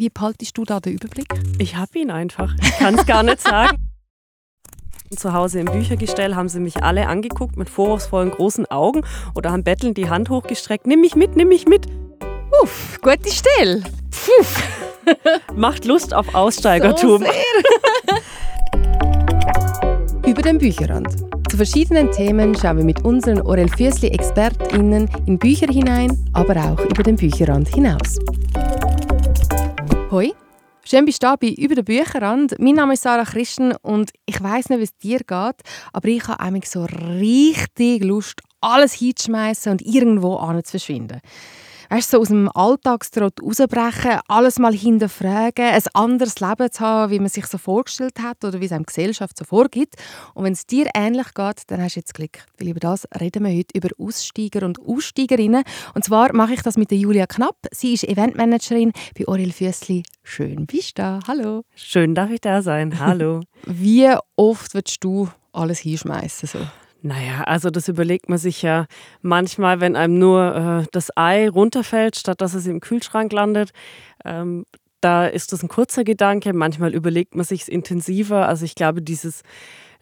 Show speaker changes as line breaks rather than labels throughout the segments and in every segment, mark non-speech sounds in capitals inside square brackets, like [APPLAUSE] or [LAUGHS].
Wie behaltest du da den Überblick?
Ich habe ihn einfach. Ich kann es gar nicht sagen. [LAUGHS] Zu Hause im Büchergestell haben sie mich alle angeguckt mit vorwurfsvollen großen Augen oder haben bettelnd die Hand hochgestreckt. Nimm mich mit, nimm mich mit.
Uff, gute Stelle. Puff. [LAUGHS]
Macht Lust auf Aussteigertum. So [LAUGHS]
Über den Bücherrand. Zu verschiedenen Themen schauen wir mit unseren Orel Füßli ExpertInnen in Bücher hinein, aber auch über den Bücherrand hinaus. Hoi, schön bist du bei «Über den Bücherrand». Mein Name ist Sarah Christen und ich weiß nicht, wie es dir geht, aber ich habe eigentlich so richtig Lust, alles hinzuschmeißen und irgendwo zu verschwinden weißt, so aus dem Alltagstrott rausbrechen, alles mal hinterfragen, ein anderes Leben zu haben, wie man sich so vorgestellt hat oder wie es einem Gesellschaft so vorgibt. Und wenn es dir ähnlich geht, dann hast du jetzt Glück. Weil über das reden wir heute über Aussteiger und Aussteigerinnen. Und zwar mache ich das mit der Julia Knapp. Sie ist Eventmanagerin bei Oriel Füssli. Schön bist du da. Hallo.
Schön darf ich da sein. Hallo. [LAUGHS]
wie oft würdest du alles hinschmeißen? So?
Naja, also das überlegt man sich ja manchmal, wenn einem nur äh, das Ei runterfällt, statt dass es im Kühlschrank landet. Ähm, da ist das ein kurzer Gedanke. Manchmal überlegt man sich es intensiver. Also ich glaube, dieses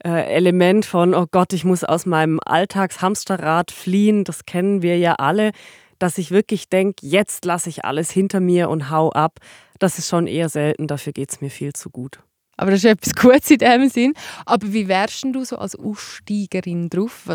äh, Element von, oh Gott, ich muss aus meinem Alltagshamsterrad fliehen, das kennen wir ja alle. Dass ich wirklich denke, jetzt lasse ich alles hinter mir und hau ab, das ist schon eher selten. Dafür geht es mir viel zu gut.
Aber das ist etwas Gutes in dem Sinn. Aber wie wärst du so als Aussteigerin drauf?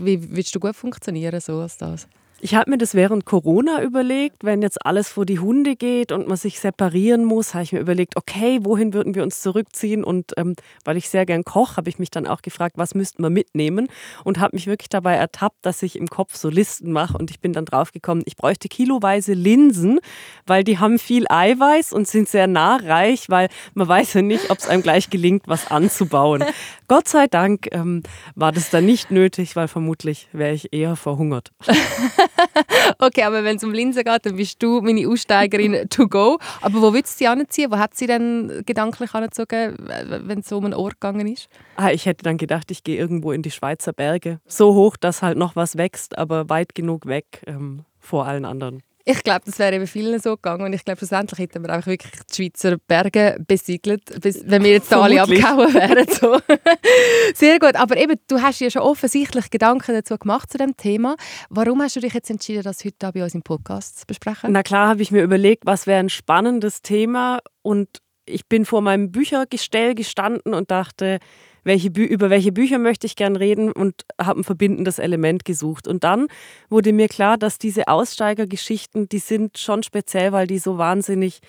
Wie würdest du gut funktionieren so als das?
Ich habe mir das während Corona überlegt, wenn jetzt alles vor die Hunde geht und man sich separieren muss, habe ich mir überlegt, okay, wohin würden wir uns zurückziehen? Und ähm, weil ich sehr gern koche, habe ich mich dann auch gefragt, was müssten wir mitnehmen? Und habe mich wirklich dabei ertappt, dass ich im Kopf so Listen mache. Und ich bin dann draufgekommen, ich bräuchte kiloweise Linsen, weil die haben viel Eiweiß und sind sehr nahreich, weil man weiß ja nicht, ob es einem gleich gelingt, was anzubauen. [LAUGHS] Gott sei Dank ähm, war das dann nicht nötig, weil vermutlich wäre ich eher verhungert. [LAUGHS] [LAUGHS]
okay, aber wenn es um Linsen geht, dann bist du meine Aussteigerin to go. Aber wo willst du sie anziehen? Wo hat sie denn gedanklich angezogen, wenn es so um einen Ort gegangen ist?
Ah, ich hätte dann gedacht, ich gehe irgendwo in die Schweizer Berge. So hoch, dass halt noch was wächst, aber weit genug weg ähm, vor allen anderen.
Ich glaube, das wäre eben vielen so gegangen und ich glaube, schlussendlich hätten wir einfach wirklich die Schweizer Berge besiegelt, wenn wir jetzt alle abgehauen wären. So. [LAUGHS] Sehr gut, aber eben, du hast ja schon offensichtlich Gedanken dazu gemacht zu dem Thema. Warum hast du dich jetzt entschieden, das heute bei uns im Podcast zu besprechen?
Na klar, habe ich mir überlegt, was wäre ein spannendes Thema und ich bin vor meinem Büchergestell gestanden und dachte, welche über welche Bücher möchte ich gern reden und habe ein verbindendes Element gesucht. Und dann wurde mir klar, dass diese Aussteigergeschichten, die sind schon speziell, weil die so wahnsinnig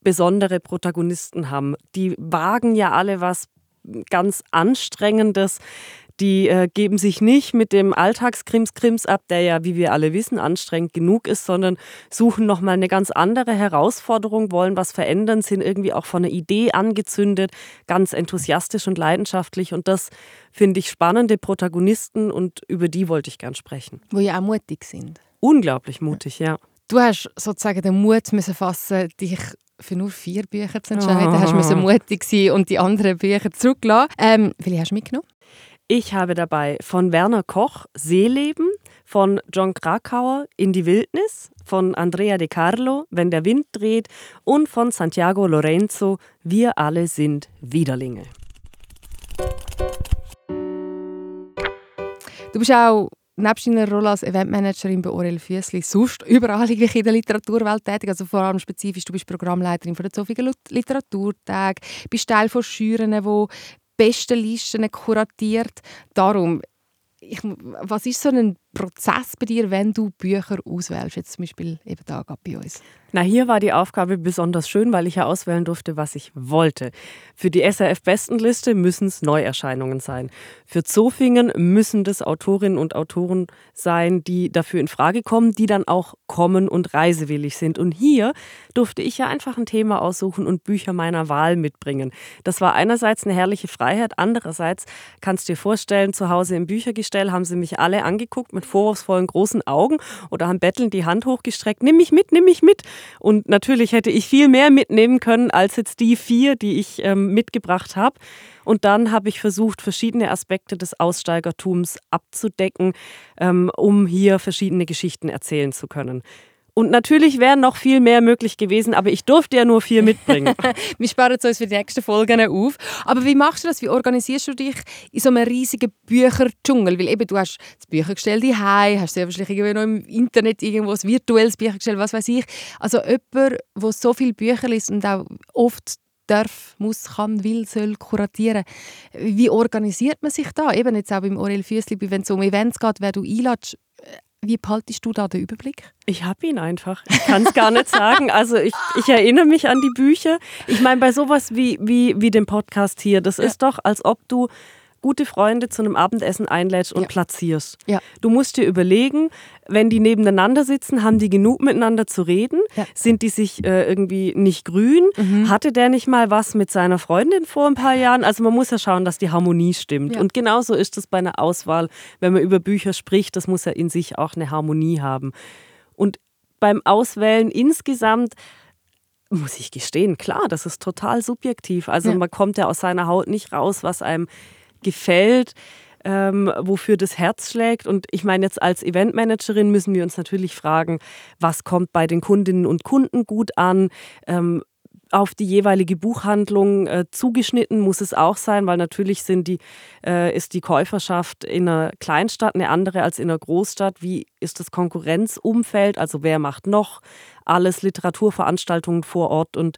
besondere Protagonisten haben. Die wagen ja alle was ganz Anstrengendes die äh, geben sich nicht mit dem Alltagskrimskrims ab, der ja, wie wir alle wissen, anstrengend genug ist, sondern suchen nochmal eine ganz andere Herausforderung, wollen was verändern, sind irgendwie auch von einer Idee angezündet, ganz enthusiastisch und leidenschaftlich. Und das finde ich spannende Protagonisten und über die wollte ich gern sprechen.
Wo ja auch mutig sind.
Unglaublich mutig, ja.
Du hast sozusagen den Mut müssen fassen, dich für nur vier Bücher zu entscheiden. Oh. Hast du mutig sein und die anderen Bücher zurücklassen. Ähm, welche hast du mitgenommen?
Ich habe dabei von Werner Koch Seeleben, von John Krakauer In die Wildnis, von Andrea De Carlo Wenn der Wind dreht und von Santiago Lorenzo Wir alle sind Widerlinge.
Du bist auch nebst deiner Rolle als Eventmanagerin bei Aurel Füssli sonst überall in der Literaturwelt tätig, also vor allem spezifisch, du bist Programmleiterin von der Zofingen Literaturtag, bist Teil von Schüren, die besten Listen kuratiert. Darum, ich, was ist so ein Prozess bei dir, wenn du Bücher auswählst, jetzt zum Beispiel eben da bei uns?
Na, hier war die Aufgabe besonders schön, weil ich ja auswählen durfte, was ich wollte. Für die SRF-Bestenliste müssen es Neuerscheinungen sein. Für Zofingen müssen das Autorinnen und Autoren sein, die dafür in Frage kommen, die dann auch kommen und reisewillig sind. Und hier durfte ich ja einfach ein Thema aussuchen und Bücher meiner Wahl mitbringen. Das war einerseits eine herrliche Freiheit, andererseits kannst du dir vorstellen, zu Hause im Büchergestell haben sie mich alle angeguckt mit vorwurfsvollen großen Augen oder haben bettelnd die Hand hochgestreckt, nimm mich mit, nimm mich mit. Und natürlich hätte ich viel mehr mitnehmen können als jetzt die vier, die ich ähm, mitgebracht habe. Und dann habe ich versucht, verschiedene Aspekte des Aussteigertums abzudecken, ähm, um hier verschiedene Geschichten erzählen zu können. Und natürlich wären noch viel mehr möglich gewesen, aber ich durfte ja nur vier [LAUGHS] mitbringen.
wir sparen es uns für die nächsten Folgen auf. Aber wie machst du das? Wie organisierst du dich in so einem riesigen Bücherdschungel? Weil eben, du hast das Büchergestell daheim, hast sehr wahrscheinlich irgendwie noch im Internet irgendwo ein virtuelles Büchergestell, was weiß ich. Also jemand, der so viele Bücher liest und auch oft darf, muss, kann, will, soll kuratieren. Wie organisiert man sich da? Eben jetzt auch beim Aurel Füssli, wenn es um Events geht, wer du einladest, wie behaltest du da den Überblick?
Ich habe ihn einfach. Ich kann es gar nicht sagen. Also ich, ich, erinnere mich an die Bücher. Ich meine, bei sowas wie, wie, wie dem Podcast hier, das ja. ist doch, als ob du gute Freunde zu einem Abendessen einlädst und ja. platzierst. Ja. Du musst dir überlegen, wenn die nebeneinander sitzen, haben die genug miteinander zu reden? Ja. Sind die sich äh, irgendwie nicht grün? Mhm. Hatte der nicht mal was mit seiner Freundin vor ein paar Jahren? Also man muss ja schauen, dass die Harmonie stimmt. Und genauso ist es bei einer Auswahl, wenn man über Bücher spricht, das muss ja in sich auch eine Harmonie haben. Und beim Auswählen insgesamt muss ich gestehen, klar, das ist total subjektiv. Also man kommt ja aus seiner Haut nicht raus, was einem gefällt, ähm, wofür das Herz schlägt. Und ich meine, jetzt als Eventmanagerin müssen wir uns natürlich fragen, was kommt bei den Kundinnen und Kunden gut an? Ähm, auf die jeweilige Buchhandlung äh, zugeschnitten muss es auch sein, weil natürlich sind die, äh, ist die Käuferschaft in einer Kleinstadt eine andere als in einer Großstadt. Wie ist das Konkurrenzumfeld? Also wer macht noch alles Literaturveranstaltungen vor Ort und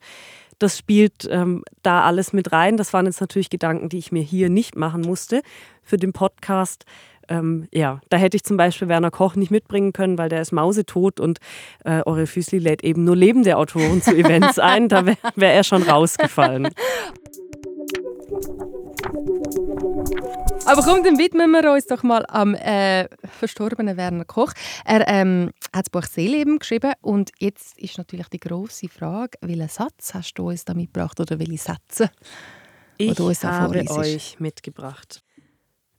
das spielt ähm, da alles mit rein. Das waren jetzt natürlich Gedanken, die ich mir hier nicht machen musste für den Podcast. Ähm, ja, da hätte ich zum Beispiel Werner Koch nicht mitbringen können, weil der ist mausetot und äh, Eure Füßli lädt eben nur lebende Autoren zu Events ein. Da wäre wär er schon rausgefallen. [LAUGHS]
Aber komm, dann widmen wir uns doch mal am äh, verstorbenen Werner Koch. Er ähm, hat das Buch Seeleben geschrieben und jetzt ist natürlich die große Frage, welchen Satz hast du uns da mitgebracht oder welche Sätze?
Ich habe euch mitgebracht.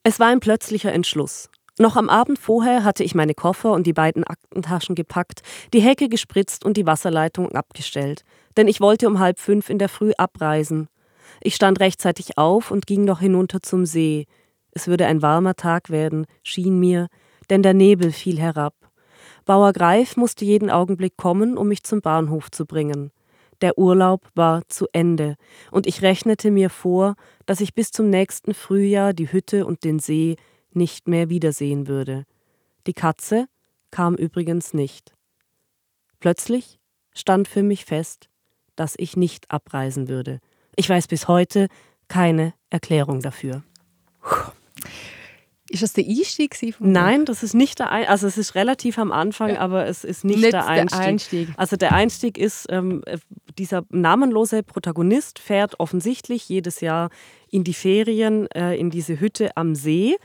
Es war ein plötzlicher Entschluss. Noch am Abend vorher hatte ich meine Koffer und die beiden Aktentaschen gepackt, die Hecke gespritzt und die Wasserleitung abgestellt. Denn ich wollte um halb fünf in der Früh abreisen. Ich stand rechtzeitig auf und ging noch hinunter zum See. Es würde ein warmer Tag werden, schien mir, denn der Nebel fiel herab. Bauer Greif musste jeden Augenblick kommen, um mich zum Bahnhof zu bringen. Der Urlaub war zu Ende, und ich rechnete mir vor, dass ich bis zum nächsten Frühjahr die Hütte und den See nicht mehr wiedersehen würde. Die Katze kam übrigens nicht. Plötzlich stand für mich fest, dass ich nicht abreisen würde. Ich weiß bis heute keine Erklärung dafür.
Ist das der Einstieg?
Nein, das ist nicht der Einstieg. Also es ist relativ am Anfang, ja. aber es ist nicht, nicht der, Einstieg. der, Einstieg. Also der Einstieg ist, ähm, dieser namenlose Protagonist fährt offensichtlich jedes Jahr in die Ferien, äh, in diese Hütte am See.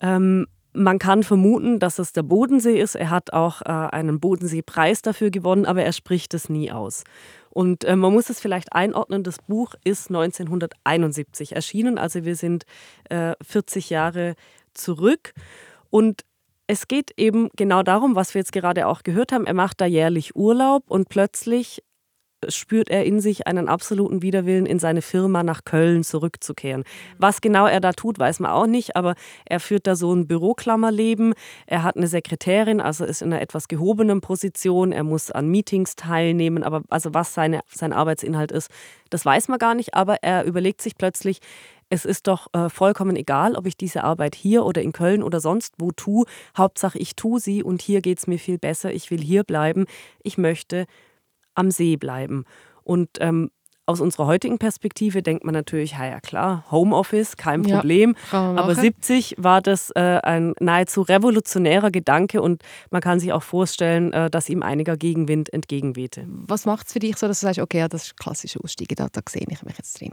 Ähm, man kann vermuten, dass es der Bodensee ist. Er hat auch äh, einen Bodenseepreis dafür gewonnen, aber er spricht es nie aus. Und äh, man muss es vielleicht einordnen, das Buch ist 1971 erschienen, also wir sind äh, 40 Jahre zurück. Und es geht eben genau darum, was wir jetzt gerade auch gehört haben. Er macht da jährlich Urlaub und plötzlich spürt er in sich einen absoluten Widerwillen, in seine Firma nach Köln zurückzukehren. Was genau er da tut, weiß man auch nicht, aber er führt da so ein Büroklammerleben. Er hat eine Sekretärin, also ist in einer etwas gehobenen Position. Er muss an Meetings teilnehmen, aber also was seine, sein Arbeitsinhalt ist, das weiß man gar nicht. Aber er überlegt sich plötzlich, es ist doch äh, vollkommen egal, ob ich diese Arbeit hier oder in Köln oder sonst wo tue. Hauptsache, ich tue sie und hier geht es mir viel besser. Ich will hier bleiben. Ich möchte am See bleiben. Und ähm, aus unserer heutigen Perspektive denkt man natürlich, ja, ja klar, Homeoffice, kein Problem. Ja, Aber 70 war das äh, ein nahezu revolutionärer Gedanke und man kann sich auch vorstellen, äh, dass ihm einiger Gegenwind entgegenwehte.
Was macht es für dich so, dass du sagst, okay, ja, das ist klassische Ausstiege, da, da sehe ich mich jetzt drin?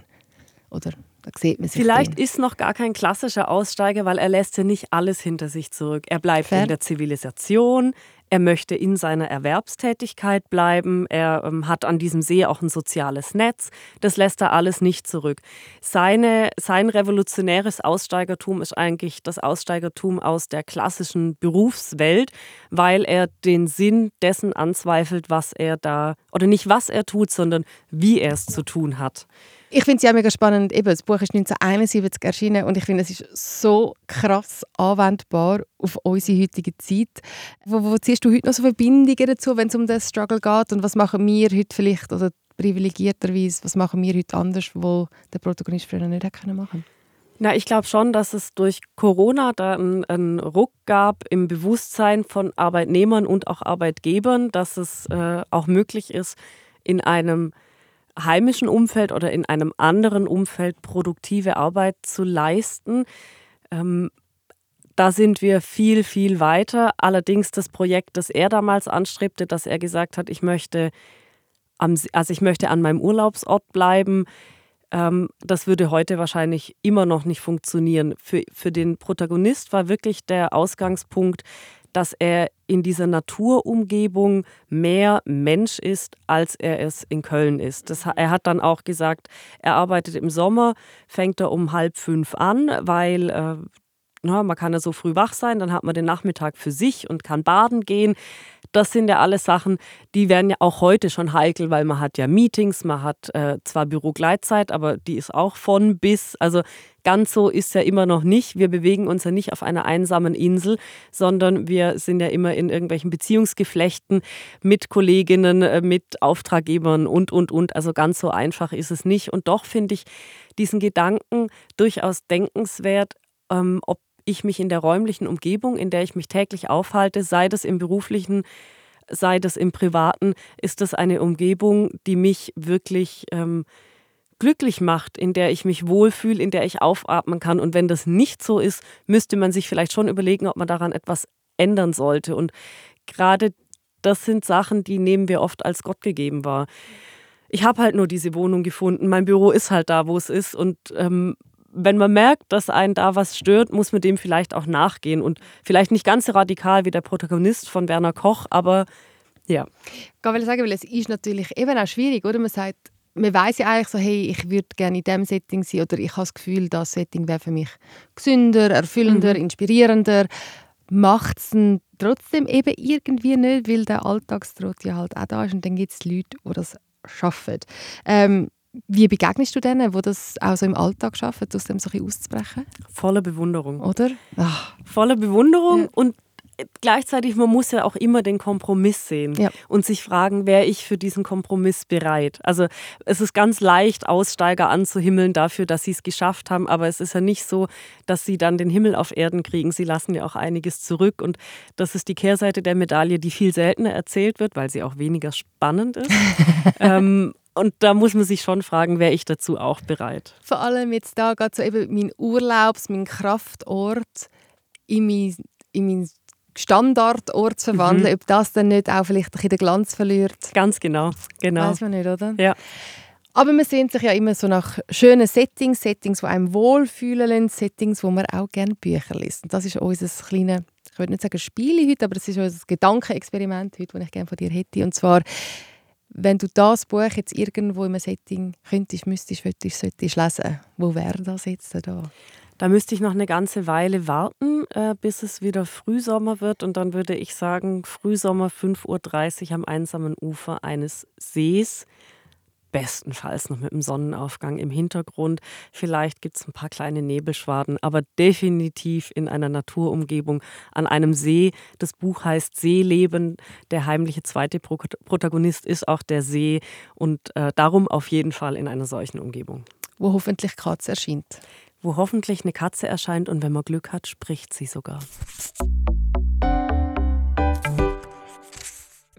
Oder da sieht man sich
Vielleicht
drin.
ist noch gar kein klassischer Aussteiger, weil er lässt ja nicht alles hinter sich zurück. Er bleibt Fair. in der Zivilisation, er möchte in seiner Erwerbstätigkeit bleiben. Er ähm, hat an diesem See auch ein soziales Netz. Das lässt er alles nicht zurück. Seine, sein revolutionäres Aussteigertum ist eigentlich das Aussteigertum aus der klassischen Berufswelt, weil er den Sinn dessen anzweifelt, was er da, oder nicht was er tut, sondern wie er es zu tun hat.
Ich finde es ja mega spannend. Eben, das Buch ist 1971 erschienen und ich finde, es ist so krass anwendbar auf unsere heutige Zeit. Wo, wo ziehst du heute noch so Verbindungen dazu, wenn es um den Struggle geht? Und was machen wir heute vielleicht, oder privilegierterweise, was machen wir heute anders, wo der Protagonist früher nicht hätte machen können?
Na, ich glaube schon, dass es durch Corona da einen, einen, Ruck gab im Bewusstsein von Arbeitnehmern und auch Arbeitgebern, dass es äh, auch möglich ist, in einem heimischen Umfeld oder in einem anderen Umfeld produktive Arbeit zu leisten. Ähm, da sind wir viel, viel weiter. Allerdings das Projekt, das er damals anstrebte, dass er gesagt hat, ich möchte, am, also ich möchte an meinem Urlaubsort bleiben, ähm, das würde heute wahrscheinlich immer noch nicht funktionieren. Für, für den Protagonist war wirklich der Ausgangspunkt, dass er in dieser Naturumgebung mehr Mensch ist, als er es in Köln ist. Das, er hat dann auch gesagt, er arbeitet im Sommer, fängt er um halb fünf an, weil äh, na, man kann ja so früh wach sein, dann hat man den Nachmittag für sich und kann baden gehen. Das sind ja alles Sachen, die werden ja auch heute schon heikel, weil man hat ja Meetings, man hat äh, zwar Bürogleitzeit, aber die ist auch von bis. Also ganz so ist ja immer noch nicht. Wir bewegen uns ja nicht auf einer einsamen Insel, sondern wir sind ja immer in irgendwelchen Beziehungsgeflechten mit Kolleginnen, äh, mit Auftraggebern und, und, und. Also ganz so einfach ist es nicht. Und doch finde ich diesen Gedanken durchaus denkenswert, ähm, ob ich mich in der räumlichen Umgebung, in der ich mich täglich aufhalte, sei das im beruflichen, sei das im privaten, ist das eine Umgebung, die mich wirklich ähm, glücklich macht, in der ich mich wohlfühle, in der ich aufatmen kann. Und wenn das nicht so ist, müsste man sich vielleicht schon überlegen, ob man daran etwas ändern sollte. Und gerade das sind Sachen, die nehmen wir oft als Gott gegeben wahr. Ich habe halt nur diese Wohnung gefunden. Mein Büro ist halt da, wo es ist. Und ähm, wenn man merkt, dass einen da was stört, muss man dem vielleicht auch nachgehen. Und vielleicht nicht ganz so radikal wie der Protagonist von Werner Koch, aber ja.
Ich will sagen, weil es ist natürlich eben auch schwierig, oder? Man sagt, man weiß ja eigentlich so, hey, ich würde gerne in diesem Setting sein oder ich habe das Gefühl, das Setting wäre für mich gesünder, erfüllender, mhm. inspirierender. Macht es trotzdem eben irgendwie nicht, weil der Alltagstrott ja halt auch da ist und dann gibt es Leute, die das schaffen. Ähm, wie begegnest du denen, die das auch so im Alltag schaffen, aus dem so ein auszubrechen?
Voller Bewunderung.
Oder? Ach.
Voller Bewunderung ja. und gleichzeitig, man muss ja auch immer den Kompromiss sehen ja. und sich fragen, wäre ich für diesen Kompromiss bereit? Also es ist ganz leicht, Aussteiger anzuhimmeln dafür, dass sie es geschafft haben, aber es ist ja nicht so, dass sie dann den Himmel auf Erden kriegen. Sie lassen ja auch einiges zurück und das ist die Kehrseite der Medaille, die viel seltener erzählt wird, weil sie auch weniger spannend ist. [LAUGHS] ähm, und da muss man sich schon fragen, wäre ich dazu auch bereit?
Vor allem jetzt da geht so eben mein Urlaubs-, mein Kraftort in mein, in mein Standardort zu verwandeln, mhm. ob das dann nicht auch vielleicht ein den Glanz verliert.
Ganz genau, genau.
Weiß man nicht, oder?
Ja.
Aber man sehnt sich ja immer so nach schönen Settings, Settings, die einem wohlfühlen lassen, Settings, wo man auch gerne Bücher liest. Und das ist unser kleines, ich würde nicht sagen Spiel heute, aber es ist unser Gedankenexperiment heute, das ich gerne von dir hätte. Und zwar, wenn du das Buch jetzt irgendwo einem Setting könntest, müsstest, würdest, solltest lesen, wo wäre das jetzt da?
Da müsste ich noch eine ganze Weile warten, äh, bis es wieder Frühsommer wird. Und dann würde ich sagen, Frühsommer 5.30 Uhr am einsamen Ufer eines Sees bestenfalls noch mit dem Sonnenaufgang im Hintergrund. Vielleicht gibt es ein paar kleine Nebelschwaden, aber definitiv in einer Naturumgebung an einem See. Das Buch heißt Seeleben. Der heimliche zweite Protagonist ist auch der See und äh, darum auf jeden Fall in einer solchen Umgebung.
Wo hoffentlich Katze erscheint.
Wo hoffentlich eine Katze erscheint und wenn man Glück hat, spricht sie sogar.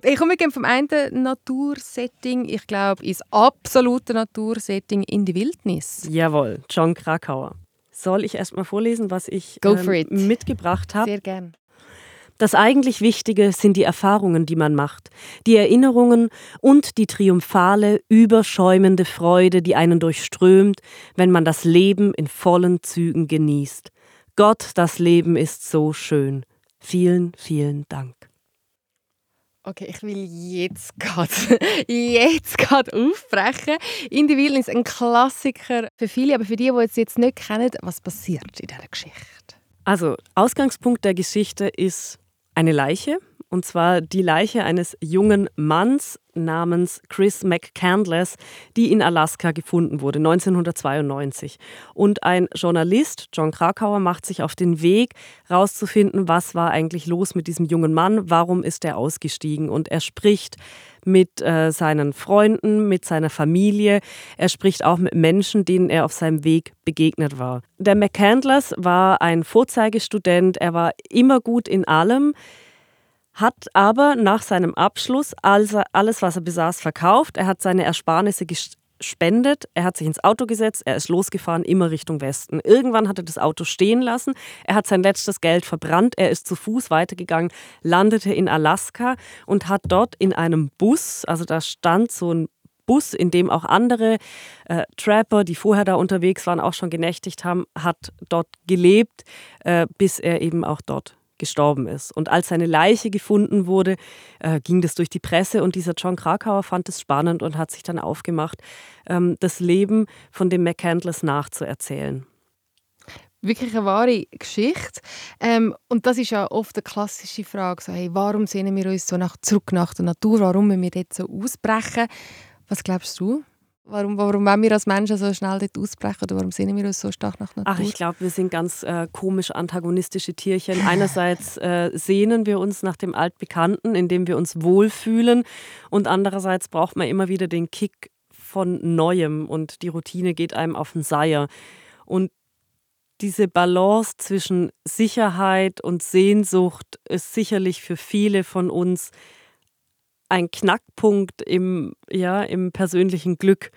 Ich komme vom einen Natursetting, ich glaube, ins absolute Natursetting in die Wildnis.
Jawohl, John Krakauer. Soll ich erst mal vorlesen, was ich ähm, mitgebracht habe?
Sehr gern.
Das eigentlich Wichtige sind die Erfahrungen, die man macht, die Erinnerungen und die triumphale, überschäumende Freude, die einen durchströmt, wenn man das Leben in vollen Zügen genießt. Gott, das Leben ist so schön. Vielen, vielen Dank.
Okay, ich will jetzt [LAUGHS] gerade jetzt gerade aufbrechen. In die Wildnis, ein Klassiker für viele, aber für die, die es jetzt nicht kennen, was passiert in dieser Geschichte?
Also, Ausgangspunkt der Geschichte ist eine Leiche Und zwar die Leiche eines jungen Manns namens Chris McCandless, die in Alaska gefunden wurde, 1992. Und ein Journalist, John Krakauer, macht sich auf den Weg, herauszufinden, was war eigentlich los mit diesem jungen Mann, warum ist er ausgestiegen. Und er spricht mit äh, seinen Freunden, mit seiner Familie. Er spricht auch mit Menschen, denen er auf seinem Weg begegnet war. Der McCandless war ein Vorzeigestudent, er war immer gut in allem hat aber nach seinem Abschluss alles, alles, was er besaß, verkauft. Er hat seine Ersparnisse gespendet, er hat sich ins Auto gesetzt, er ist losgefahren, immer Richtung Westen. Irgendwann hat er das Auto stehen lassen, er hat sein letztes Geld verbrannt, er ist zu Fuß weitergegangen, landete in Alaska und hat dort in einem Bus, also da stand so ein Bus, in dem auch andere äh, Trapper, die vorher da unterwegs waren, auch schon genächtigt haben, hat dort gelebt, äh, bis er eben auch dort gestorben ist. Und als seine Leiche gefunden wurde, äh, ging das durch die Presse und dieser John Krakauer fand es spannend und hat sich dann aufgemacht, ähm, das Leben von dem McCandless nachzuerzählen
wirklich eine wahre Geschichte. Ähm, und das ist ja oft eine klassische Frage, so, hey, warum sehnen wir uns so nach, zurück nach der Natur, warum müssen wir dort so ausbrechen? Was glaubst du? Warum, warum wollen wir als Menschen so schnell dort ausbrechen oder warum sehen wir uns so stark nach Natur?
Ach, ich glaube, wir sind ganz äh, komisch antagonistische Tierchen. [LAUGHS] Einerseits äh, sehnen wir uns nach dem Altbekannten, indem wir uns wohlfühlen und andererseits braucht man immer wieder den Kick von Neuem und die Routine geht einem auf den Seier. Und diese Balance zwischen Sicherheit und Sehnsucht ist sicherlich für viele von uns ein Knackpunkt im, ja, im persönlichen Glück.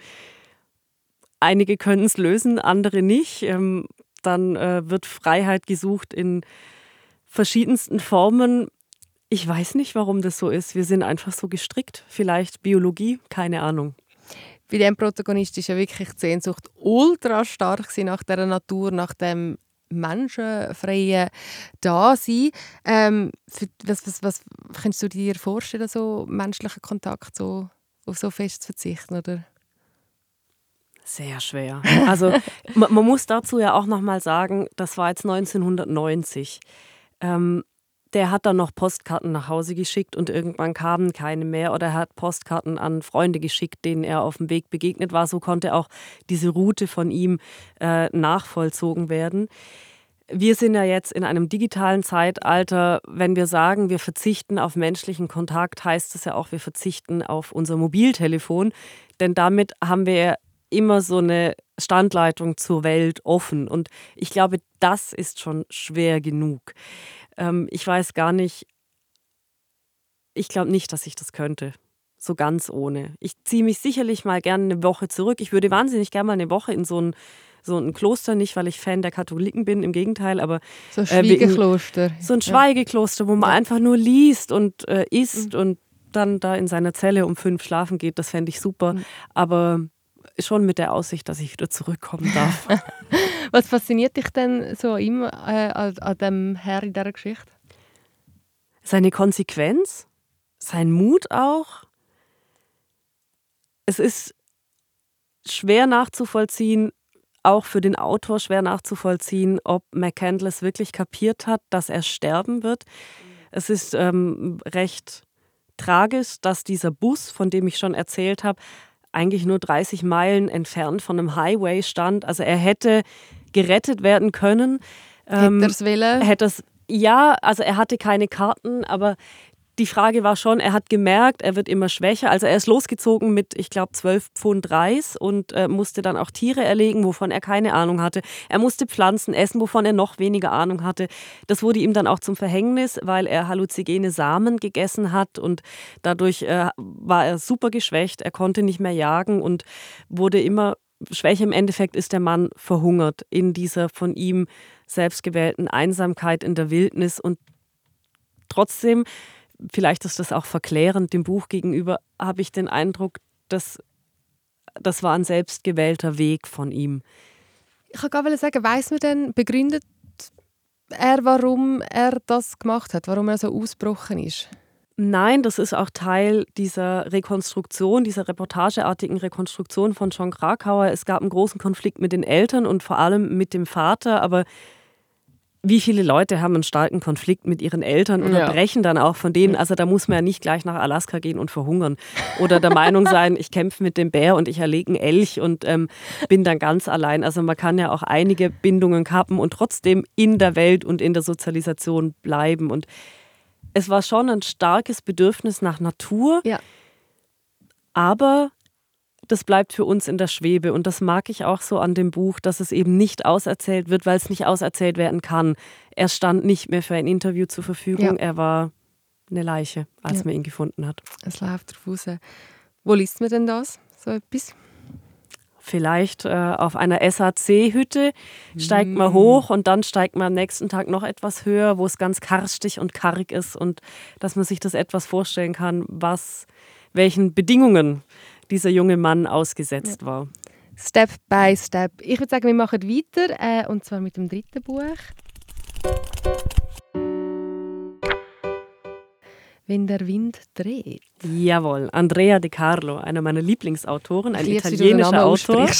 Einige können es lösen, andere nicht. Ähm, dann äh, wird Freiheit gesucht in verschiedensten Formen. Ich weiß nicht, warum das so ist. Wir sind einfach so gestrickt. Vielleicht Biologie, keine Ahnung.
Bei dem Protagonist ist ja wirklich die Sehnsucht ultra stark nach der Natur, nach dem menschenfreie Dasein. Ähm, was, was, was könntest du dir vorstellen, so menschlichen Kontakt so, auf so fest zu verzichten, oder?
Sehr schwer. Also [LAUGHS] man, man, muss dazu ja auch noch mal sagen, das war jetzt 1990. Ähm, der hat dann noch Postkarten nach Hause geschickt und irgendwann kamen keine mehr oder er hat Postkarten an Freunde geschickt, denen er auf dem Weg begegnet war. So konnte auch diese Route von ihm äh, nachvollzogen werden. Wir sind ja jetzt in einem digitalen Zeitalter. Wenn wir sagen, wir verzichten auf menschlichen Kontakt, heißt das ja auch, wir verzichten auf unser Mobiltelefon. Denn damit haben wir immer so eine Standleitung zur Welt offen. Und ich glaube, das ist schon schwer genug. Ähm, ich weiß gar nicht, ich glaube nicht, dass ich das könnte. So ganz ohne. Ich ziehe mich sicherlich mal gerne eine Woche zurück. Ich würde wahnsinnig gerne mal eine Woche in so ein, so ein Kloster, nicht weil ich Fan der Katholiken bin, im Gegenteil, aber.
So ein äh, Schweigekloster.
Äh, so ein Schweigekloster, wo man ja. einfach nur liest und äh, isst mhm. und dann da in seiner Zelle um fünf schlafen geht. Das fände ich super. Mhm. Aber schon mit der Aussicht, dass ich wieder zurückkommen darf. [LAUGHS]
Was fasziniert dich denn so immer äh, an, an dem Herr in dieser Geschichte?
Seine Konsequenz, sein Mut auch. Es ist schwer nachzuvollziehen, auch für den Autor schwer nachzuvollziehen, ob McCandless wirklich kapiert hat, dass er sterben wird. Es ist ähm, recht tragisch, dass dieser Bus, von dem ich schon erzählt habe, eigentlich nur 30 Meilen entfernt von einem Highway stand. Also er hätte gerettet werden können.
Hätte ähm, er es?
Hätte es, ja, also er hatte keine Karten, aber die Frage war schon, er hat gemerkt, er wird immer schwächer. Also er ist losgezogen mit, ich glaube, 12 Pfund Reis und äh, musste dann auch Tiere erlegen, wovon er keine Ahnung hatte. Er musste Pflanzen essen, wovon er noch weniger Ahnung hatte. Das wurde ihm dann auch zum Verhängnis, weil er halluzinogene Samen gegessen hat und dadurch äh, war er super geschwächt. Er konnte nicht mehr jagen und wurde immer schwächer. Im Endeffekt ist der Mann verhungert in dieser von ihm selbstgewählten Einsamkeit in der Wildnis und trotzdem vielleicht ist das auch verklärend dem Buch gegenüber, habe ich den Eindruck, dass das war ein selbstgewählter Weg von ihm.
Ich kann gar sagen, weiß man denn, begründet er, warum er das gemacht hat, warum er so ausgebrochen ist?
Nein, das ist auch Teil dieser Rekonstruktion, dieser reportageartigen Rekonstruktion von John Krakauer. Es gab einen großen Konflikt mit den Eltern und vor allem mit dem Vater, aber wie viele Leute haben einen starken Konflikt mit ihren Eltern oder
Ja.
brechen dann auch von denen. Also da muss man ja nicht gleich nach Alaska gehen und verhungern. Oder der Meinung sein, ich kämpfe mit dem Bär und ich erlege einen Elch und ähm, bin dann ganz allein. Also man kann ja auch einige Bindungen kappen und trotzdem in der Welt und in der Sozialisation bleiben. Und es war schon ein starkes Bedürfnis nach Natur,
Ja.
aber das bleibt für uns in der Schwebe. Und das mag ich auch so an dem Buch, dass es eben nicht auserzählt wird, weil es nicht auserzählt werden kann. Er stand nicht mehr für ein Interview zur Verfügung.
Ja.
Er war eine Leiche, als
Ja.
man ihn gefunden hat.
Es läuft drauf raus. Wo liest man denn das? So etwas?
Vielleicht äh, auf einer SAC-Hütte steigt man hoch und dann steigt man am nächsten Tag noch etwas höher, wo es ganz karstig und karg ist und dass man sich das etwas vorstellen kann, was, welchen Bedingungen dieser junge Mann ausgesetzt war.
Step by Step. Ich würde sagen, wir machen weiter äh, und zwar mit dem dritten Buch. Wenn der Wind dreht.
Jawohl, Andrea De Carlo, einer meiner Lieblingsautoren, ein
Ich lieb's, wie du den
italienischer Autor. [LAUGHS]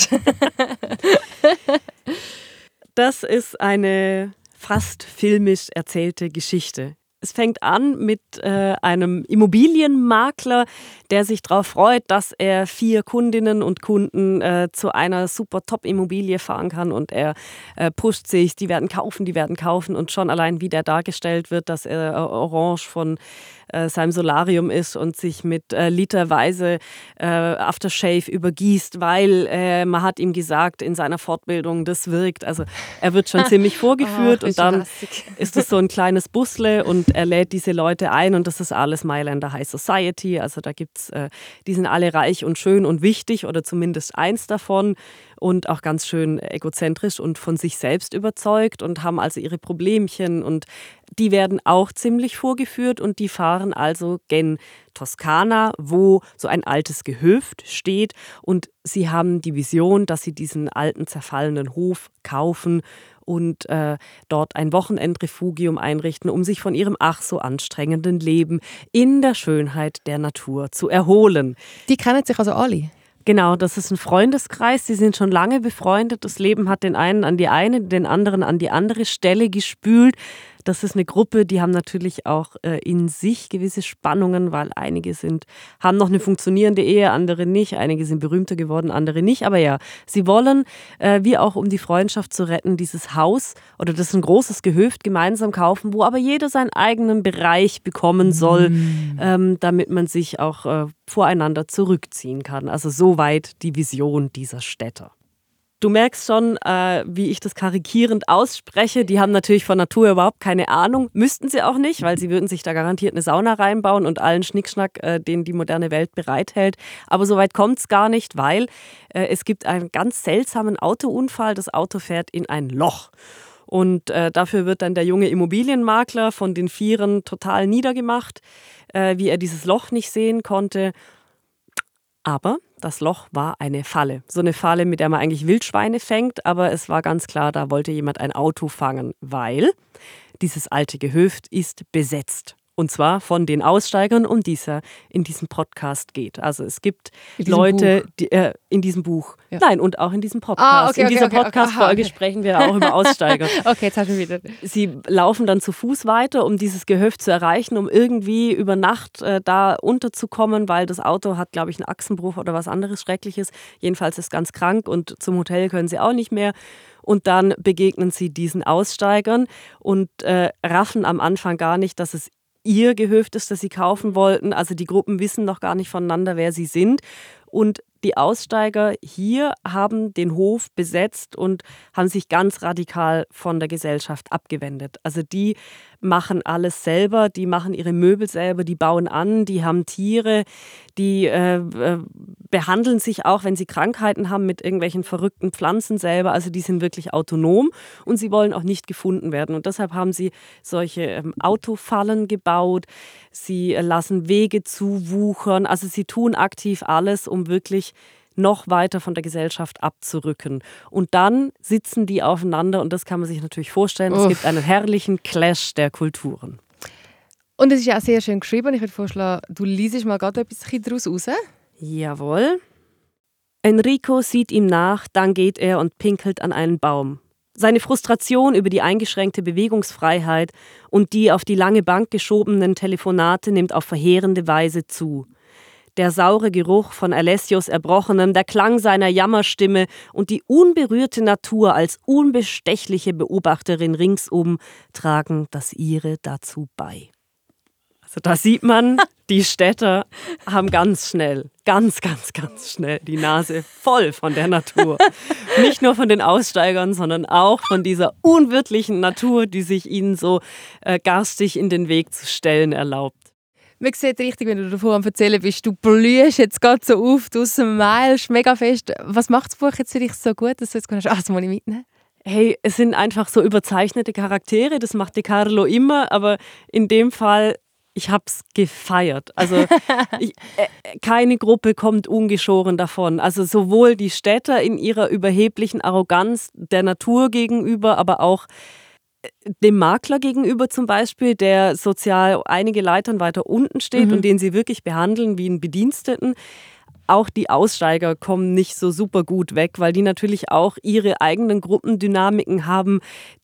Das ist eine fast filmisch erzählte Geschichte. Es fängt an mit äh, einem Immobilienmakler, der sich darauf freut, dass er vier Kundinnen und Kunden äh, zu einer super Top-Immobilie fahren kann. Und er äh, pusht sich, die werden kaufen, die werden kaufen. Und schon allein wie der dargestellt wird, dass er äh, orange von äh, seinem Solarium ist und sich mit äh, literweise äh, Aftershave übergießt, weil äh, man hat ihm gesagt in seiner Fortbildung, das wirkt. Also er wird schon [LAUGHS] ziemlich vorgeführt
Ach,
und dann ist es so ein kleines Busle und er lädt diese Leute ein und das ist alles Mailänder High Society. Also da gibt's, äh, die sind alle reich und schön und wichtig oder zumindest eins davon und auch ganz schön egozentrisch und von sich selbst überzeugt und haben also ihre Problemchen und die werden auch ziemlich vorgeführt und die fahren also gen Toskana, wo so ein altes Gehöft steht und sie haben die Vision, dass sie diesen alten zerfallenen Hof kaufen und äh, dort ein Wochenendrefugium einrichten, um sich von ihrem ach so anstrengenden Leben in der Schönheit der Natur zu erholen.
Die kennen sich also alle.
Genau, das ist ein Freundeskreis, die sind schon lange befreundet. Das Leben hat den einen an die eine, den anderen an die andere Stelle gespült. Das ist eine Gruppe, die haben natürlich auch äh, in sich gewisse Spannungen, weil einige sind, haben noch eine funktionierende Ehe, andere nicht. Einige sind berühmter geworden, andere nicht. Aber ja, sie wollen, äh, wie auch um die Freundschaft zu retten, dieses Haus oder das ist ein großes Gehöft gemeinsam kaufen, wo aber jeder seinen eigenen Bereich bekommen soll, ähm, damit man sich auch äh, voreinander zurückziehen kann. Also soweit die Vision dieser Städte. Du merkst schon, äh, wie ich das karikierend ausspreche. Die haben natürlich von Natur überhaupt keine Ahnung. Müssten sie auch nicht, weil sie würden sich da garantiert eine Sauna reinbauen und allen Schnickschnack, äh, den die moderne Welt bereithält. Aber so weit kommt es gar nicht, weil äh, es gibt einen ganz seltsamen Autounfall. Das Auto fährt in ein Loch. Und äh, dafür wird dann der junge Immobilienmakler von den Vieren total niedergemacht, äh, wie er dieses Loch nicht sehen konnte. Aber das Loch war eine Falle. So eine Falle, mit der man eigentlich Wildschweine fängt, aber es war ganz klar, da wollte jemand ein Auto fangen, weil dieses alte Gehöft ist besetzt. Und zwar von den Aussteigern, um die es ja in diesem Podcast geht. Also es gibt Leute, die äh, in diesem Buch,
Ja.
nein, und auch in diesem Podcast.
Ah, okay,
in
okay,
dieser
okay.
Podcast-Folge sprechen wir auch über Aussteiger. [LAUGHS]
Okay, jetzt hast du wieder.
Sie laufen dann zu Fuß weiter, um dieses Gehöft zu erreichen, um irgendwie über Nacht äh, da unterzukommen, weil das Auto hat, glaube ich, einen Achsenbruch oder was anderes Schreckliches. Jedenfalls ist ganz krank und zum Hotel können sie auch nicht mehr. Und dann begegnen sie diesen Aussteigern und äh, raffen am Anfang gar nicht, dass es ihr Gehöft ist, das sie kaufen wollten. Also die Gruppen wissen noch gar nicht voneinander, wer sie sind. Und die Aussteiger hier haben den Hof besetzt und haben sich ganz radikal von der Gesellschaft abgewendet. Also die machen alles selber, die machen ihre Möbel selber, die bauen an, die haben Tiere, die äh, äh, behandeln sich auch, wenn sie Krankheiten haben, mit irgendwelchen verrückten Pflanzen selber. Also die sind wirklich autonom und sie wollen auch nicht gefunden werden. Und deshalb haben sie solche ähm, Autofallen gebaut. Sie äh, lassen Wege zuwuchern. Also sie tun aktiv alles, um wirklich noch weiter von der Gesellschaft abzurücken. Und dann sitzen die aufeinander und das kann man sich natürlich vorstellen. Es
Uff.
gibt einen herrlichen Clash der Kulturen.
Und es ist ja auch sehr schön geschrieben. Ich würde vorschlagen, du liest mal gerade etwas daraus raus.
Jawohl. Enrico sieht ihm nach, dann geht er und pinkelt an einen Baum. Seine Frustration über die eingeschränkte Bewegungsfreiheit und die auf die lange Bank geschobenen Telefonate nimmt auf verheerende Weise zu. Der saure Geruch von Alessios Erbrochenem, der Klang seiner Jammerstimme und die unberührte Natur als unbestechliche Beobachterin ringsum tragen das ihre dazu bei. Also da sieht man, [LAUGHS] die Städter haben ganz schnell, ganz, ganz, ganz schnell die Nase voll von der Natur. [LAUGHS] Nicht nur von den Aussteigern, sondern auch von dieser unwirtlichen Natur, die sich ihnen so äh, garstig in den Weg zu stellen erlaubt.
Man sieht richtig, wenn du davon am Erzählen bist, du blühst jetzt gerade so auf, du meilst mega fest. Was macht das Buch jetzt für dich so gut, dass du jetzt sagst, ah, das muss ich mitnehmen?
Hey, es sind einfach so überzeichnete Charaktere, das macht De Carlo immer, aber in dem Fall ich habe es gefeiert. Also [LAUGHS] ich, äh, keine Gruppe kommt ungeschoren davon. Also sowohl die Städter in ihrer überheblichen Arroganz der Natur gegenüber, aber auch dem Makler gegenüber zum Beispiel, der sozial einige Leitern weiter unten steht mhm. und den sie wirklich behandeln wie einen Bediensteten auch die Aussteiger kommen nicht so super gut weg, weil die natürlich auch ihre eigenen Gruppendynamiken haben,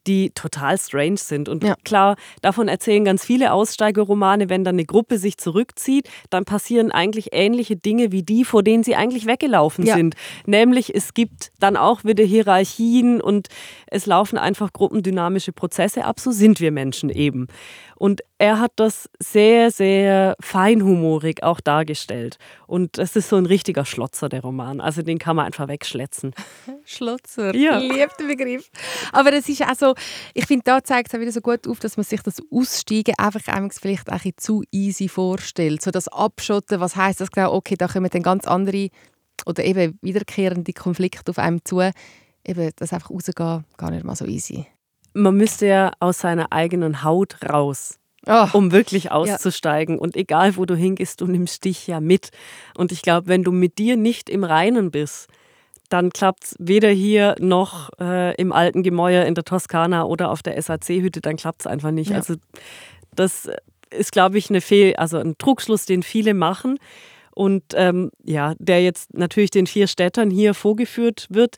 die total strange sind. Und ja. klar, davon erzählen ganz viele Aussteigerromane, wenn dann eine Gruppe sich zurückzieht, dann passieren eigentlich ähnliche Dinge wie die, vor denen sie eigentlich weggelaufen ja. sind. Nämlich es gibt dann auch wieder Hierarchien und es laufen einfach gruppendynamische Prozesse ab. So sind wir Menschen eben. Und er hat das sehr, sehr feinhumorig auch dargestellt. Und es ist so ein richtiger Schlotzer, der Roman. Also den kann man einfach wegschlätzen. [LAUGHS]
Schlotzer, ja. liebe den Begriff. Aber es ist auch so, ich finde, da zeigt es auch wieder so gut auf, dass man sich das Aussteigen einfach vielleicht auch zu easy vorstellt. So das Abschotten, was heißt das genau? Okay, da kommen dann ganz andere oder eben wiederkehrende Konflikte auf einem zu. Eben, das einfach rausgehen, gar nicht mal so easy
man müsste ja aus seiner eigenen Haut raus. Oh, um wirklich auszusteigen. Ja. Und egal, wo du hingehst, du nimmst dich ja mit. Und ich glaube, wenn du mit dir nicht im Reinen bist, dann klappt es weder hier noch äh, im alten Gemäuer in der Toskana oder auf der SAC-Hütte, dann klappt es einfach nicht. Ja. Also das ist, glaube ich, eine Fehl, also ein Trugschluss, den viele machen. Und ähm, ja, der jetzt natürlich den vier Städtern hier vorgeführt wird,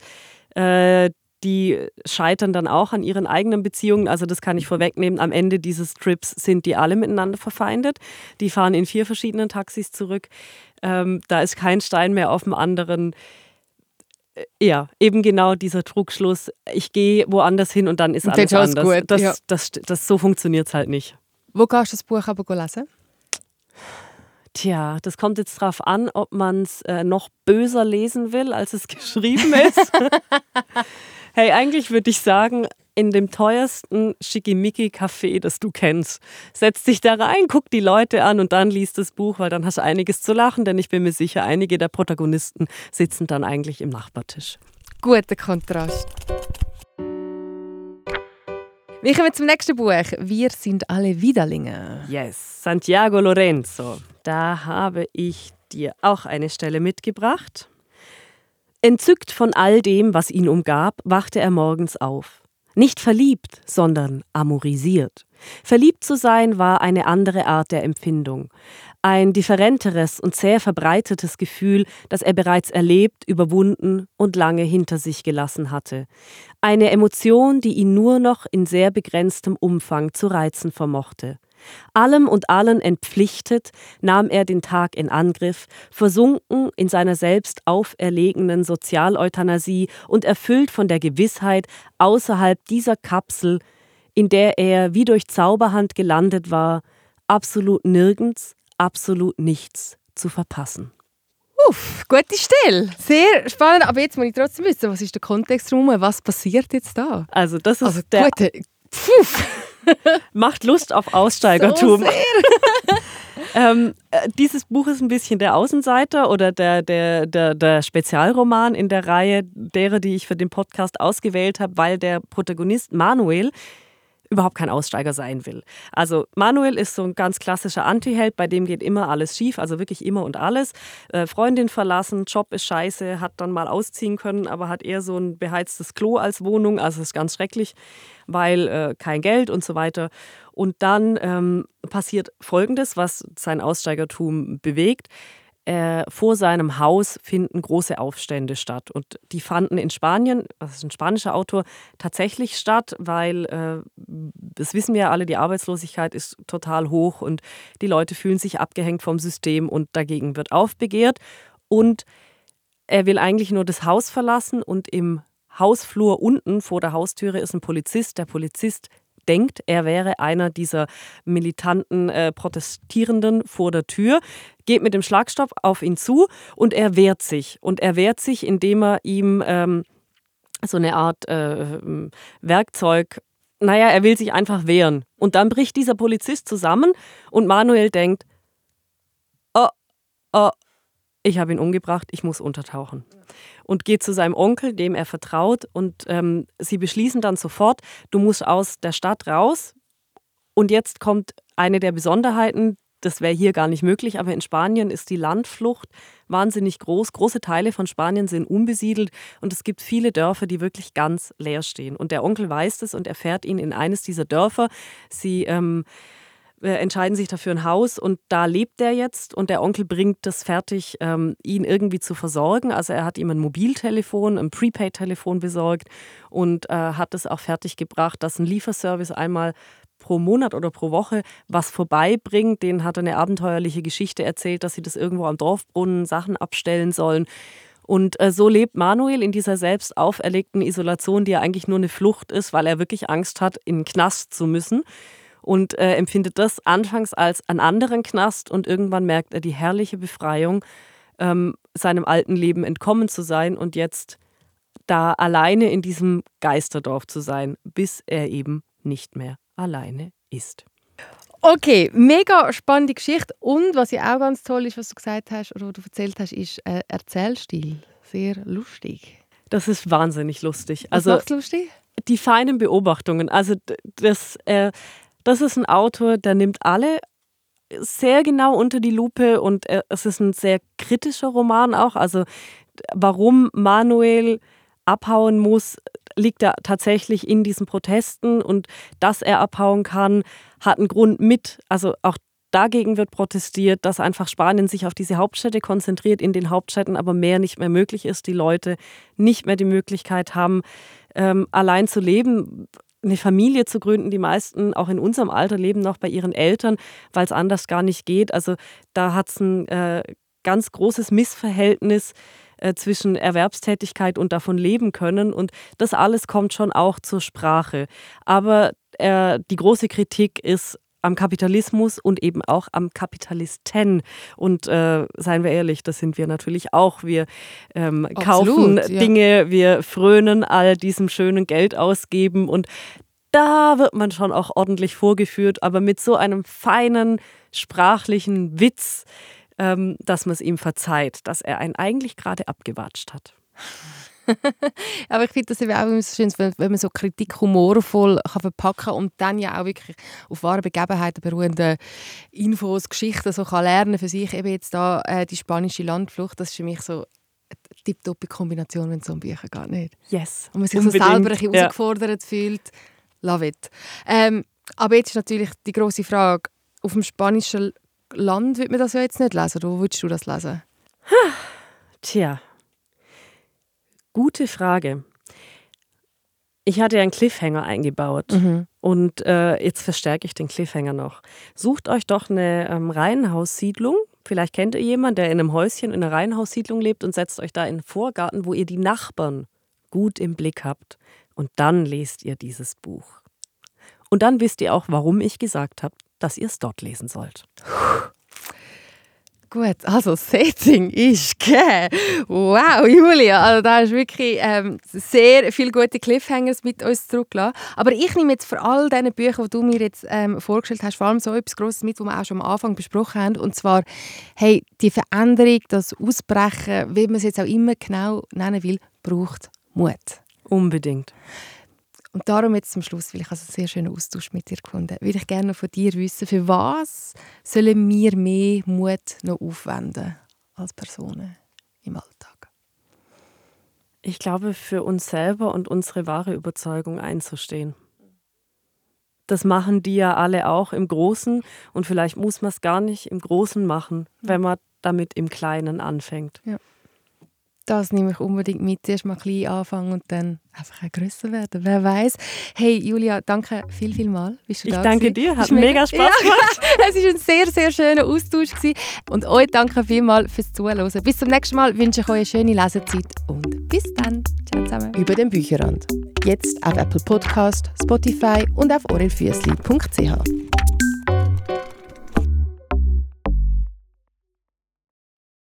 äh, die scheitern dann auch an ihren eigenen Beziehungen. Also das kann ich vorwegnehmen. Am Ende dieses Trips sind die alle miteinander verfeindet. Die fahren in vier verschiedenen Taxis zurück. Ähm, da ist kein Stein mehr auf dem anderen. Äh, ja, eben genau dieser Trugschluss. Ich gehe woanders hin und dann ist alles das anders. Gut, das, ja. das, das, das, so funktioniert es halt nicht.
Wo kannst du das Buch aber lesen?
Tja, das kommt jetzt darauf an, ob man es äh, noch böser lesen will, als es [LAUGHS] geschrieben ist. [LAUGHS] Hey, eigentlich würde ich sagen, in dem teuersten Schickimicki-Café, das du kennst. Setz dich da rein, guck die Leute an und dann liest das Buch, weil dann hast du einiges zu lachen, denn ich bin mir sicher, einige der Protagonisten sitzen dann eigentlich im Nachbartisch.
Guter Kontrast. Wir kommen zum nächsten Buch. Wir sind alle Widerlinge.
Yes, Santiago Lorenzo. Da habe ich dir auch eine Stelle mitgebracht. Entzückt von all dem, was ihn umgab, wachte er morgens auf. Nicht verliebt, sondern amorisiert. Verliebt zu sein war eine andere Art der Empfindung. Ein differenteres und sehr verbreitetes Gefühl, das er bereits erlebt, überwunden und lange hinter sich gelassen hatte. Eine Emotion, die ihn nur noch in sehr begrenztem Umfang zu reizen vermochte. Allem und allen entpflichtet, nahm er den Tag in Angriff, versunken in seiner selbst auferlegenen Sozialeuthanasie und erfüllt von der Gewissheit, außerhalb dieser Kapsel, in der er wie durch Zauberhand gelandet war, absolut nirgends, absolut nichts zu verpassen.
Uff, gute Stelle. Sehr spannend. Aber jetzt muss ich trotzdem wissen, was ist der Kontext rum? Was passiert jetzt da?
Also, das ist also, der. Gute, [LAUGHS] Macht Lust auf Aussteigertum. So [LAUGHS] ähm, äh, dieses Buch ist ein bisschen der Außenseiter oder der, der, der, der Spezialroman in der Reihe derer, die ich für den Podcast ausgewählt habe, weil der Protagonist Manuel überhaupt kein Aussteiger sein will. Also Manuel ist so ein ganz klassischer Antiheld, bei dem geht immer alles schief, also wirklich immer und alles. Äh, Freundin verlassen, Job ist scheiße, hat dann mal ausziehen können, aber hat eher so ein beheiztes Klo als Wohnung, also ist ganz schrecklich, weil äh, kein Geld und so weiter. Und dann ähm, passiert Folgendes, was sein Aussteigertum bewegt. Äh, vor seinem Haus finden große Aufstände statt. Und die fanden in Spanien, das ist ein spanischer Autor, tatsächlich statt, weil, äh, das wissen wir ja alle, die Arbeitslosigkeit ist total hoch und die Leute fühlen sich abgehängt vom System und dagegen wird aufbegehrt. Und er will eigentlich nur das Haus verlassen und im Hausflur unten vor der Haustüre ist ein Polizist. Der Polizist denkt, er wäre einer dieser militanten äh, Protestierenden vor der Tür, geht mit dem Schlagstock auf ihn zu und er wehrt sich. Und er wehrt sich, indem er ihm ähm, so eine Art äh, Werkzeug, naja, er will sich einfach wehren. Und dann bricht dieser Polizist zusammen und Manuel denkt, oh, oh, ich habe ihn umgebracht, ich muss untertauchen. Und geht zu seinem Onkel, dem er vertraut, und ähm, sie beschließen dann sofort, du musst aus der Stadt raus. Und jetzt kommt eine der Besonderheiten, das wäre hier gar nicht möglich, aber in Spanien ist die Landflucht wahnsinnig groß. Große Teile von Spanien sind unbesiedelt und es gibt viele Dörfer, die wirklich ganz leer stehen. Und der Onkel weiß das und er fährt ihn in eines dieser Dörfer. Sie ähm, äh, entscheiden sich dafür ein Haus und da lebt er jetzt und der Onkel bringt das fertig, ähm, ihn irgendwie zu versorgen. Also er hat ihm ein Mobiltelefon, ein Prepaid-Telefon besorgt und äh, hat es auch fertig gebracht, dass ein Lieferservice einmal pro Monat oder pro Woche was vorbeibringt. Den hat er eine abenteuerliche Geschichte erzählt, dass sie das irgendwo am Dorfbrunnen Sachen abstellen sollen. Und äh, so lebt Manuel in dieser selbst auferlegten Isolation, die ja eigentlich nur eine Flucht ist, weil er wirklich Angst hat, in den Knast zu müssen und äh, empfindet das anfangs als einen anderen Knast und irgendwann merkt er die herrliche Befreiung, ähm, seinem alten Leben entkommen zu sein und jetzt da alleine in diesem Geisterdorf zu sein, bis er eben nicht mehr alleine ist.
Okay, mega spannende Geschichte. Und was ja auch ganz toll ist, was du gesagt hast oder du erzählt hast, ist äh, Erzählstil. Sehr lustig.
Das ist wahnsinnig lustig.
Was also, lustig?
Die feinen Beobachtungen. Also das, äh, das ist ein Autor, der nimmt alle sehr genau unter die Lupe und es ist ein sehr kritischer Roman auch. Also warum Manuel abhauen muss, liegt da tatsächlich in diesen Protesten und dass er abhauen kann, hat einen Grund mit. Also auch dagegen wird protestiert, dass einfach Spanien sich auf diese Hauptstädte konzentriert, in den Hauptstädten aber mehr nicht mehr möglich ist, die Leute nicht mehr die Möglichkeit haben, ähm, allein zu leben eine Familie zu gründen. Die meisten, auch in unserem Alter, leben noch bei ihren Eltern, weil es anders gar nicht geht. Also da hat es ein äh, ganz großes Missverhältnis äh, zwischen Erwerbstätigkeit und davon leben können. Und das alles kommt schon auch zur Sprache. Aber äh, die große Kritik ist am Kapitalismus und eben auch am Kapitalisten. Und äh, seien wir ehrlich, das sind wir natürlich auch. Wir ähm, kaufen ja. Dinge, wir frönen all diesem schönen Geld ausgeben und da wird man schon auch ordentlich vorgeführt, aber mit so einem feinen sprachlichen Witz, ähm, dass man es ihm verzeiht, dass er einen eigentlich gerade abgewatscht hat. [LAUGHS]
Aber ich finde das eben auch immer so schön, wenn, man so Kritik humorvoll kann verpacken kann und dann ja auch wirklich auf wahren Begebenheiten beruhende Infos, Geschichten so kann lernen für sich. Eben jetzt da äh, die spanische Landflucht, das ist für mich so eine tipptoppe Kombination, wenn es um Bücher geht, nicht?
Yes,
Und man sich Unbedingt. so selber ein bisschen ja. herausgefordert fühlt. Love it. Ähm, aber jetzt ist natürlich die große Frage, auf dem spanischen Land wird man das ja jetzt nicht lesen. Oder wo würdest du das lesen? [SIGHS]
Tja, Gute Frage. Ich hatte einen Cliffhanger eingebaut mhm. und äh, jetzt verstärke ich den Cliffhanger noch. Sucht euch doch eine ähm, Reihenhaussiedlung. Vielleicht kennt ihr jemanden, der in einem Häuschen in einer Reihenhaussiedlung lebt und setzt euch da in den Vorgarten, wo ihr die Nachbarn gut im Blick habt. Und dann lest ihr dieses Buch. Und dann wisst ihr auch, warum ich gesagt habe, dass ihr es dort lesen sollt.
Gut, also Setting ist gegeben. Wow, Julia, also da hast wirklich ähm, sehr viele gute Cliffhangers mit uns zurückgelassen. Aber ich nehme jetzt vor all diesen Büchern, die du mir jetzt ähm, vorgestellt hast, vor allem so etwas Grosses mit, was wir auch schon am Anfang besprochen haben. Und zwar, hey, die Veränderung, das Ausbrechen, wie man es jetzt auch immer genau nennen will, braucht Mut.
Unbedingt.
Und darum jetzt zum Schluss, weil ich also einen sehr schönen Austausch mit dir gefunden würde ich gerne von dir wissen, für was sollen wir mehr Mut noch aufwenden als Personen im Alltag?
Ich glaube, für uns selber und unsere wahre Überzeugung einzustehen. Das machen die ja alle auch im Großen und vielleicht muss man es gar nicht im Großen machen, wenn man damit im Kleinen anfängt.
Ja. Das nehme ich unbedingt mit. Zuerst mal klein anfangen und dann einfach auch grösser werden. Wer weiß. Hey Julia, danke viel, viel mal. Bist du
ich
da
danke
gewesen?
dir, hat
mega-
mega Spaß gemacht. [LAUGHS]
es war ein sehr, sehr schöner Austausch. Gewesen. Und euch danke vielmals fürs Zuhören. Bis zum nächsten Mal wünsche ich euch eine schöne Lesezeit und bis dann. Ciao zusammen.
Über den Bücherrand. Jetzt auf Apple Podcast, Spotify und auf orelfüssli.ch.